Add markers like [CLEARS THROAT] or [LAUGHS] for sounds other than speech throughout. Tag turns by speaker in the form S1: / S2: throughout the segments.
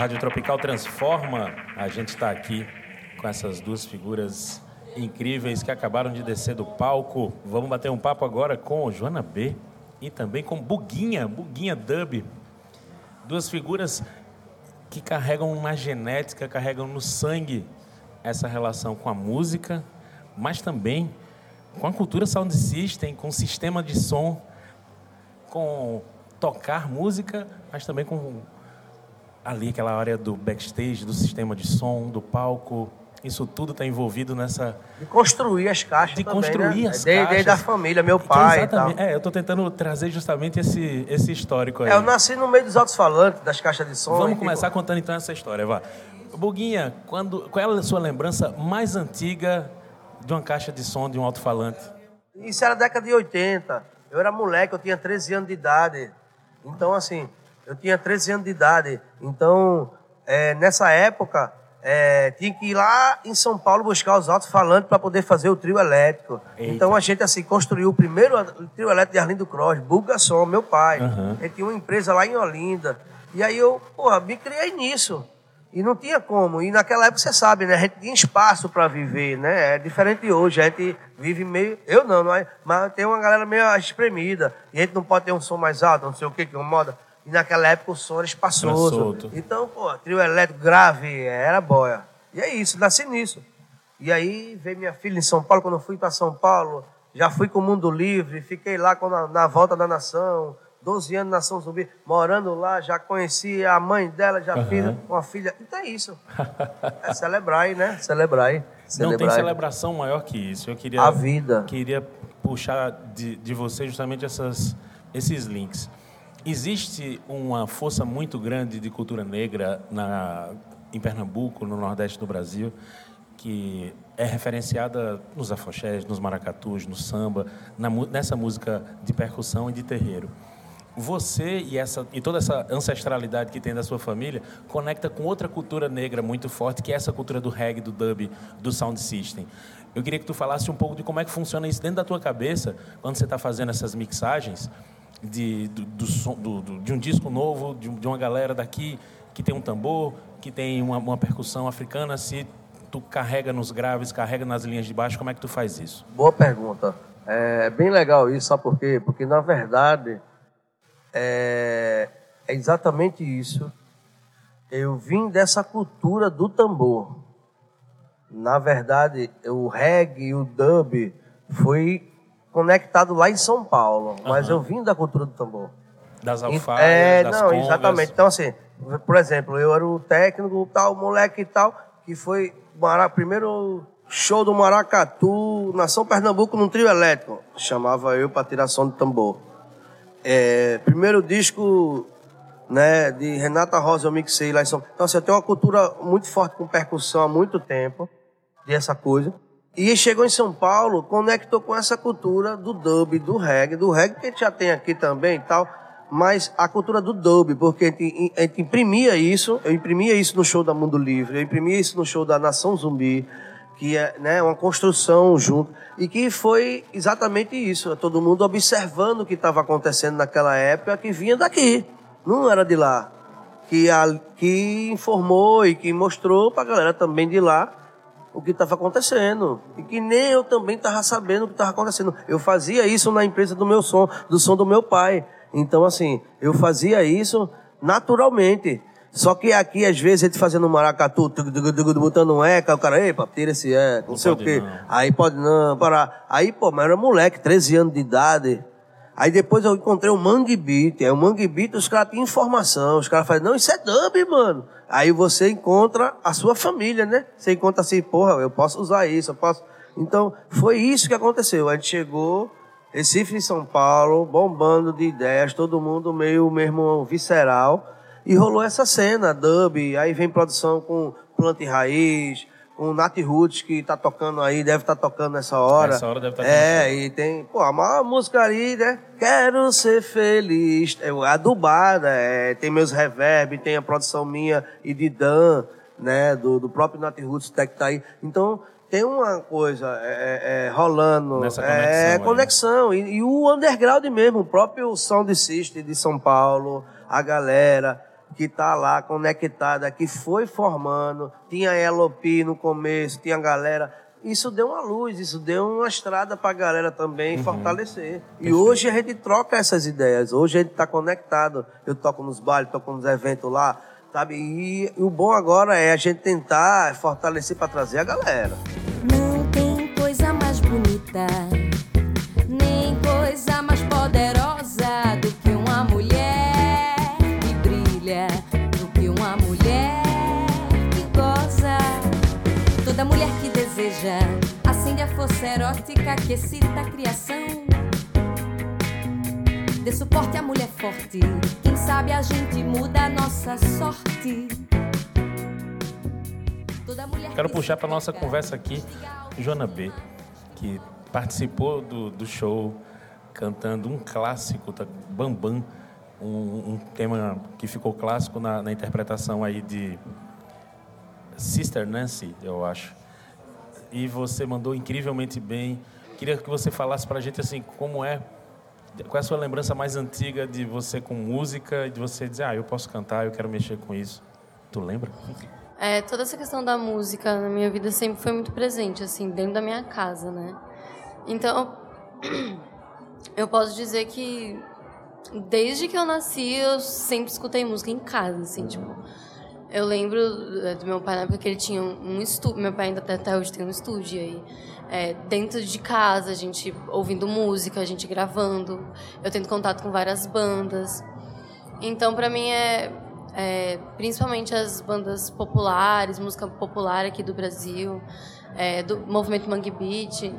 S1: Rádio Tropical transforma. A gente está aqui com essas duas figuras incríveis que acabaram de descer do palco. Vamos bater um papo agora com Joana B e também com Buguinha, Buguinha Dub. Duas figuras que carregam na genética, carregam no sangue essa relação com a música, mas também com a cultura sound system, com o sistema de som, com tocar música, mas também com ali aquela área do backstage, do sistema de som, do palco. Isso tudo está envolvido nessa.
S2: De construir as caixas.
S1: De
S2: também,
S1: construir
S2: né?
S1: as
S2: desde,
S1: caixas.
S2: Desde a família, meu pai.
S1: exatamente.
S2: E tal.
S1: É, eu estou tentando trazer justamente esse, esse histórico aí.
S2: É, eu nasci no meio dos altos-falantes, das caixas de som.
S1: Vamos começar
S2: tipo,
S1: contando então essa história, vá. Buguinha, quando, qual é a sua lembrança mais antiga de uma caixa de som de um alto-falante?
S2: Isso era década de 80. Eu era moleque, eu tinha 13 anos de idade. Então, assim, eu tinha 13 anos de idade. Então, é, nessa época, é, tinha que ir lá em São Paulo buscar os alto-falantes para poder fazer o trio elétrico.
S1: Eita.
S2: Então, a gente, assim, construiu o primeiro trio elétrico de Arlindo Cross, Bugason, meu pai.
S1: Aham.
S2: Ele tinha uma empresa lá em Olinda. E aí eu, porra, me criei nisso. E não tinha como. E naquela época, você sabe, né? A gente tinha espaço para viver, né? É diferente de hoje. A gente vive meio... Eu não, não é... mas tem uma galera meio espremida. E a gente não pode ter um som mais alto, não sei o que, que incomoda. E naquela época o som era espaçoso.
S1: solto.
S2: Então, pô, trio elétrico grave, era boia. E é isso, nasci nisso. E aí veio minha filha em São Paulo, quando eu fui para São Paulo, já fui com o Mundo Livre, fiquei lá na, na volta da nação, 12 anos na Nação Zumbi, morando lá, já conheci a mãe dela, já
S1: Aham.
S2: fiz uma filha. Então é isso. É celebrar aí, né? Celebrar aí.
S1: Não tem celebração maior que isso. Eu queria,
S2: A vida.
S1: queria puxar de, de você justamente essas, esses links. Existe uma força muito grande de cultura negra na, em Pernambuco, no Nordeste do Brasil, que é referenciada nos afoxés, nos maracatus, no samba, na nessa música de percussão e de terreiro. Você e, essa, e toda essa ancestralidade que tem da sua família conecta com outra cultura negra muito forte, que é essa cultura do reggae, do dub, do sound system. Eu queria que tu falasse um pouco de como é que funciona isso dentro da tua cabeça, quando você está fazendo essas mixagens de, do, do do- de um disco novo, de, de uma galera daqui que tem um tambor, que tem uma, uma percussão africana, se tu carrega nos graves, carrega nas linhas de baixo, como é que tu faz isso?
S2: Boa pergunta. É bem legal isso, sabe por quê? Porque, na verdade, é, é exatamente isso. Eu vim dessa cultura do tambor. Na verdade, o reggae e o dub foi conectado lá em São Paulo, mas eu vim da cultura do tambor.
S1: Das alfaias,
S2: é,
S1: das
S2: não,
S1: congas?
S2: exatamente. Então, assim, por exemplo, eu era o técnico, tal, moleque e tal, que foi o Mara- primeiro show do Maracatu, Nação Pernambuco, num trio elétrico. Chamava eu para tirar som do tambor. É, primeiro disco né, de Renata Rosa eu mixei lá em São Paulo. Então, assim, eu tenho uma cultura muito forte com percussão há muito tempo, dessa coisa. E chegou em São Paulo, conectou com essa cultura do dub, do reggae, do reggae que a gente já tem aqui também e tal, mas a cultura do dub, porque a gente, a gente imprimia isso, eu imprimia isso no show da Mundo Livre, eu imprimia isso no show da Nação Zumbi, que é né, uma construção junto, e que foi exatamente isso, todo mundo observando o que estava acontecendo naquela época, que vinha daqui, não era de lá, que, a, que informou e que mostrou para a galera também de lá o que estava acontecendo. E que nem eu também estava sabendo o que estava acontecendo. Eu fazia isso na empresa do meu som, do som do meu pai. Então, assim, eu fazia isso naturalmente. Só que aqui, às vezes, gente fazendo um maracatu, botando um eca, o cara, epa, tira esse eca, não,
S1: Não
S2: sei o quê.
S1: não.
S2: Aí pode não, parar. Aí, pô, mas era moleque, 13 anos de idade. Aí depois eu encontrei o Mangue Beat. Aí o Mangue Beat, os caras tinham informação. Os caras falam, não, isso é dub, mano. Aí você encontra a sua família, né? Você encontra assim, porra, eu posso usar isso, eu posso. Então, foi isso que aconteceu. A gente chegou, Recife e São Paulo, bombando de ideias, todo mundo meio mesmo visceral. E rolou essa cena, dub. Aí vem produção com Planta e Raiz, com Nat Roots, que tá tocando aí, deve estar tocando nessa hora.
S1: Nessa hora deve tá
S2: É, e tem, pô, a maior música ali, né? Quero ser feliz. É adubada, é, tem meus reverb, tem a produção minha e de Dan, né? Do, do próprio Nat Roots Tech tá aí. Então, tem uma coisa é, é, é, rolando.
S1: Nessa
S2: é,
S1: conexão aí.
S2: conexão. E, e o underground mesmo, o próprio Sound System de São Paulo, a galera. Que tá lá conectada, que foi formando, tinha Elopi no começo, tinha galera. Isso deu uma luz, isso deu uma estrada para a galera também uhum. fortalecer. E hoje a gente troca essas ideias, hoje a gente está conectado. Eu toco nos bailes, toco nos eventos lá, sabe? E, e o bom agora é a gente tentar fortalecer para trazer a galera.
S3: Não tem coisa mais bonita, Toda mulher que deseja acende a força erótica que excita a criação. Dê suporte à mulher forte. Quem sabe a gente muda a nossa sorte.
S1: Quero puxar para nossa conversa aqui Joana B, que participou do, do show cantando um clássico, tá, Bambam, um, um tema que ficou clássico na, na interpretação aí de Sister Nancy, eu acho. E você mandou incrivelmente bem. Queria que você falasse para a gente assim como é qual é a sua lembrança mais antiga de você com música e de você dizer, ah, eu posso cantar, eu quero mexer com isso? Tu lembra?
S4: É, toda essa questão da música na minha vida sempre foi muito presente, assim, dentro da minha casa, né? Então, [CLEARS THROAT] eu posso dizer que desde que eu nasci, eu sempre escutei música em casa, assim, tipo... Eu lembro é, do meu pai na época que ele tinha um estúdio, meu pai ainda até hoje tem um estúdio aí é, dentro de casa, a gente ouvindo música, a gente gravando. Eu tendo contato com várias bandas. Então, para mim, é, é, principalmente as bandas populares, música popular aqui do Brasil, é, do movimento Mangue Beat.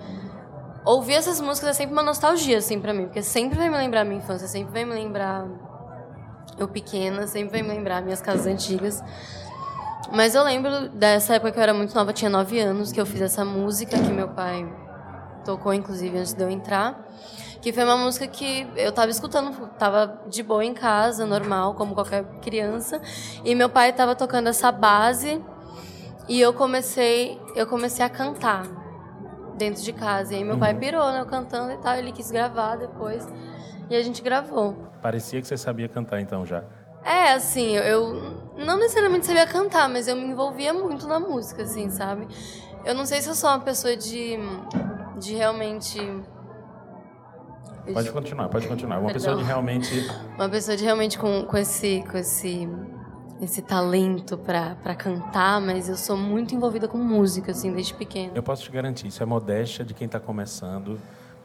S4: Ouvir essas músicas é sempre uma nostalgia, assim, para mim, porque sempre vai me lembrar minha infância, sempre vai me lembrar eu pequena, sempre vai me lembrar minhas casas antigas. Mas eu lembro dessa época que eu era muito nova, tinha nove anos, que eu fiz essa música que meu pai tocou, inclusive, antes de eu entrar. Que foi uma música que eu estava escutando, estava de boa em casa, normal, como qualquer criança. E meu pai estava tocando essa base e eu comecei, eu comecei a cantar dentro de casa. E aí meu uhum. pai pirou, né, eu cantando e tal, ele quis gravar depois. E a gente gravou.
S1: Parecia que você sabia cantar então já.
S4: É, assim, eu não necessariamente sabia cantar, mas eu me envolvia muito na música, assim, sabe? Eu não sei se eu sou uma pessoa de, de realmente.
S1: Pode continuar, pode continuar. Uma Perdão. pessoa de realmente. [LAUGHS]
S4: Uma pessoa de realmente com, com esse. Com esse esse talento para cantar, mas eu sou muito envolvida com música, assim, desde pequena.
S1: Eu posso te garantir, isso é modéstia de quem está começando,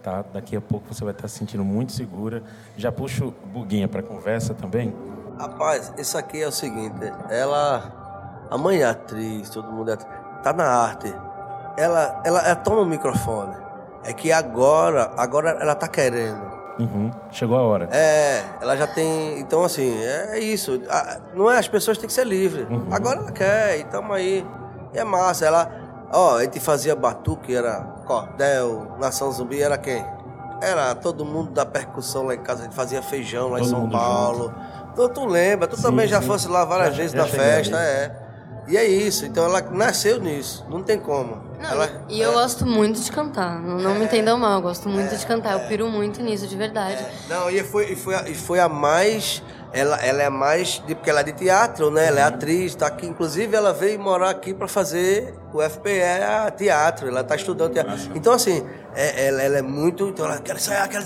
S1: tá? Daqui a pouco você vai estar se sentindo muito segura. Já puxo Buguinha para conversa também.
S2: Rapaz, isso aqui é o seguinte, ela. A mãe é atriz, todo mundo é atriz, tá na arte. Ela, ela, ela toma o microfone. É que agora, agora ela tá querendo.
S1: Uhum. Chegou a hora.
S2: É, ela já tem. Então, assim, é isso. Não é, as pessoas têm que ser livres. Uhum. Agora ela quer, e tamo aí. E é massa. Ela. Ó, a gente fazia batuque, era cordel, nação zumbi, era quem? Era todo mundo da percussão lá em casa, a gente fazia feijão lá todo em São Paulo. Junto. Tu, tu lembra, tu sim, também já sim. fosse lá várias já, vezes já na festa, é. E é isso, então ela nasceu nisso, não tem como.
S4: Não,
S2: ela,
S4: e eu é. gosto muito de cantar, não, não é, me entendam mal, eu gosto muito é, de cantar, eu é. piro muito nisso, de verdade. É.
S2: Não, e foi, e, foi a, e foi a mais ela, ela é mais de, porque ela é de teatro, né? Ela é atriz, tá aqui. Inclusive, ela veio morar aqui para fazer o FPE teatro. Ela tá estudando teatro. Então, assim, é, ela, ela, é muito. Então, ela quer sair, quer.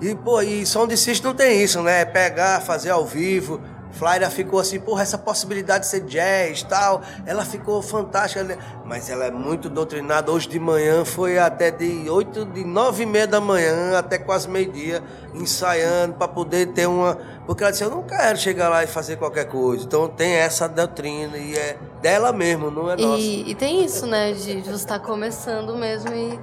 S2: E, pô, e som de Cis não tem isso, né? É pegar, fazer ao vivo. Flávia ficou assim, porra, essa possibilidade de ser jazz e tal, ela ficou fantástica, né? mas ela é muito doutrinada. Hoje de manhã foi até de oito, de nove e meia da manhã até quase meio-dia, ensaiando para poder ter uma. Porque ela disse, eu não quero chegar lá e fazer qualquer coisa. Então tem essa doutrina e é dela mesmo, não é nossa.
S4: E, e tem isso, né, de você estar tá começando mesmo e.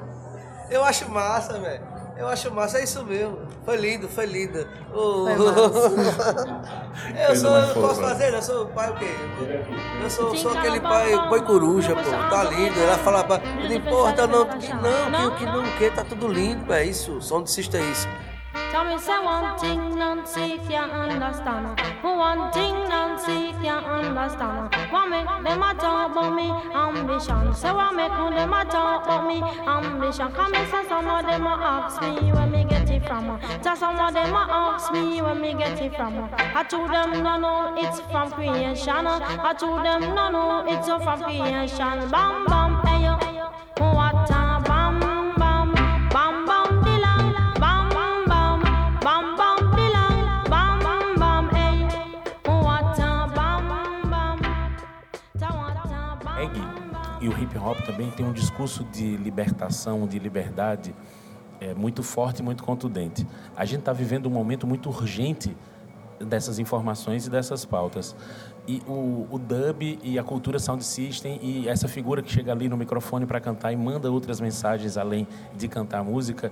S2: Eu acho massa, velho. Eu acho massa, é isso mesmo. Foi lindo, foi lindo.
S4: Oh. Foi [LAUGHS]
S2: eu sou, eu posso fazer, eu sou pai o quê? Eu sou, sou aquele pai, pai coruja, pô. Tá lindo. Ela fala, não importa não, que não, que o que não, que tá tudo lindo, é isso. Som de cista é isso.
S5: Tell me say one thing Nancy can't understand. One thing Nancy can't understand. What make them a talk about me ambition? Say what make them a talk about me ambition? Come and say some of them a ask me where me get it from. Just some of them a ask me where me get it from. I told them no no it's from creation. I told them no no it's from creation. Bam bam hey
S1: hop também tem um discurso de libertação, de liberdade é, muito forte e muito contundente. A gente está vivendo um momento muito urgente dessas informações e dessas pautas. E o, o dub e a cultura sound system e essa figura que chega ali no microfone para cantar e manda outras mensagens além de cantar música,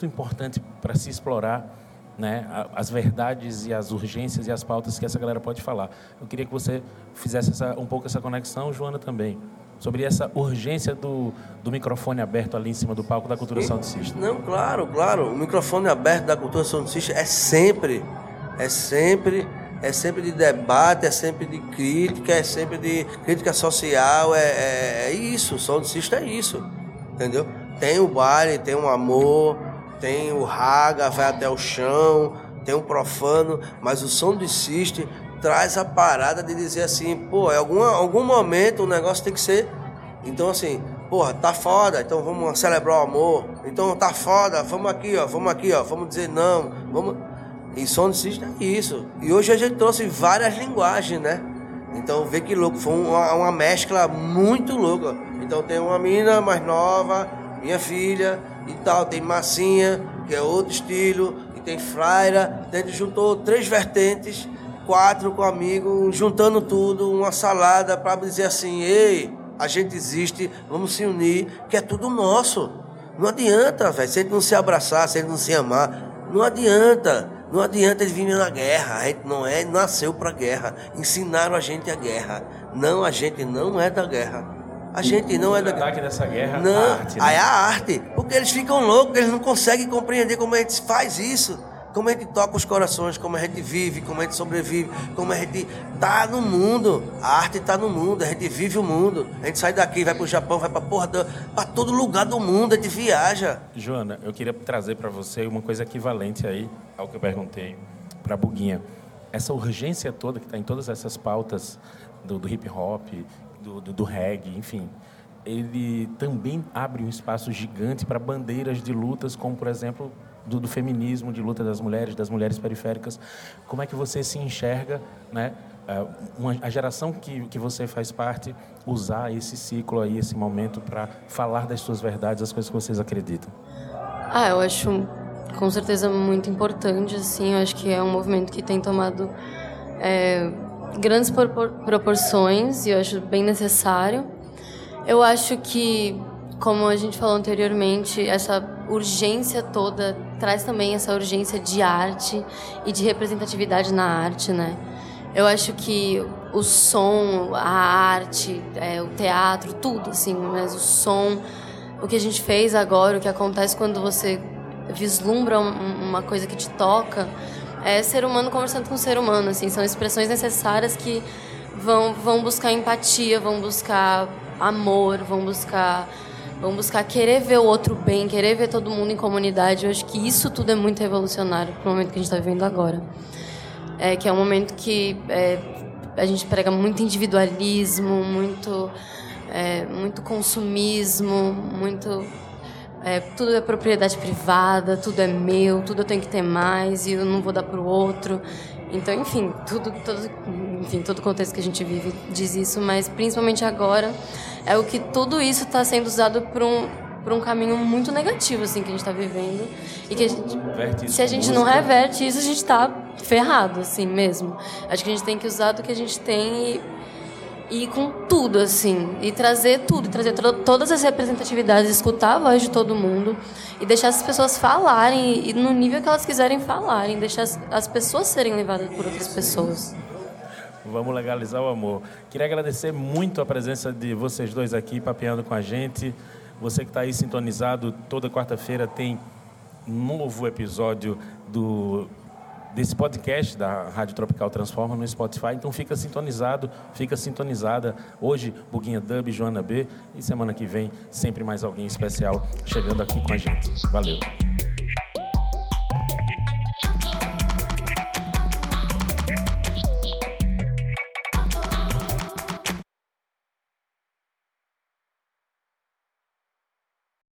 S1: muito importante para se explorar né, as verdades e as urgências e as pautas que essa galera pode falar. Eu queria que você fizesse essa, um pouco essa conexão, Joana também, sobre essa urgência do, do microfone aberto ali em cima do palco da cultura sound system.
S2: Não, claro, claro. O microfone aberto da cultura sonicista é sempre, é sempre, é sempre de debate, é sempre de crítica, é sempre de crítica social, é, é, é isso, o sonicista é isso, entendeu? Tem o baile, tem o amor, tem o raga, vai até o chão, tem o profano, mas o system traz a parada de dizer assim, pô, em algum, algum momento o negócio tem que ser então, assim, porra, tá foda, então vamos celebrar o amor. Então, tá foda, vamos aqui, ó, vamos aqui, ó, vamos dizer não, vamos... E de system é isso. E hoje a gente trouxe várias linguagens, né? Então, vê que louco, foi uma, uma mescla muito louca. Então, tem uma menina mais nova, minha filha e tal, tem Massinha, que é outro estilo, e tem Fraira. Então, a gente juntou três vertentes, quatro com amigo, juntando tudo, uma salada para dizer assim, ei, a gente existe, vamos se unir, que é tudo nosso. Não adianta, velho, se a gente não se abraçar, se a gente não se amar, não adianta. Não adianta ele vir na guerra. A gente não é, nasceu pra guerra. Ensinaram a gente a guerra. Não, a gente não é da guerra. A gente não é da
S1: ataque dessa guerra,
S2: Não,
S1: a arte, né?
S2: aí é a arte. Porque eles ficam loucos, eles não conseguem compreender como a gente faz isso. Como a gente toca os corações, como a gente vive, como a gente sobrevive, como a gente tá no mundo. A arte tá no mundo, a gente vive o mundo. A gente sai daqui, vai pro Japão, vai pra porra, do, pra todo lugar do mundo, a gente viaja.
S1: Joana, eu queria trazer para você uma coisa equivalente aí ao que eu perguntei para Buguinha. Essa urgência toda que está em todas essas pautas do, do hip hop, do, do, do reggae, enfim, ele também abre um espaço gigante para bandeiras de lutas, como por exemplo do, do feminismo, de luta das mulheres, das mulheres periféricas. Como é que você se enxerga, né? eh, Uma, a geração que, que você faz parte usar esse ciclo aí, esse momento para falar das suas verdades, as coisas que vocês acreditam.
S4: Ah, eu acho com certeza muito importante, assim. Eu acho que é um movimento que tem tomado é, grandes propor- proporções e eu acho bem necessário. Eu acho que, como a gente falou anteriormente, essa urgência toda traz também essa urgência de arte e de representatividade na arte, né? Eu acho que o som, a arte, é, o teatro, tudo, assim, mas o som, o que a gente fez agora, o que acontece quando você vislumbra um- uma coisa que te toca, é ser humano conversando com ser humano, assim, são expressões necessárias que vão, vão buscar empatia, vão buscar amor, vão buscar vão buscar querer ver o outro bem, querer ver todo mundo em comunidade. Eu acho que isso tudo é muito revolucionário para o momento que a gente está vivendo agora. É, que é um momento que é, a gente prega muito individualismo, muito, é, muito consumismo, muito é, tudo é propriedade privada, tudo é meu, tudo eu tenho que ter mais e eu não vou dar para o outro. Então, enfim, tudo, todo, enfim, todo o contexto que a gente vive diz isso, mas principalmente agora é o que tudo isso está sendo usado por um por um caminho muito negativo assim que a gente está vivendo e que a gente, se a gente não reverte isso a gente está ferrado assim mesmo. Acho que a gente tem que usar do que a gente tem e e com tudo, assim, e trazer tudo, trazer tro- todas as representatividades, escutar a voz de todo mundo e deixar as pessoas falarem e no nível que elas quiserem falarem, deixar as, as pessoas serem levadas por outras pessoas.
S1: Vamos legalizar o amor. Queria agradecer muito a presença de vocês dois aqui, papeando com a gente. Você que está aí sintonizado, toda quarta-feira tem novo episódio do desse podcast da Rádio Tropical Transforma no Spotify. Então fica sintonizado, fica sintonizada. Hoje, Buguinha Dub, Joana B. E semana que vem, sempre mais alguém especial chegando aqui com a gente. Valeu.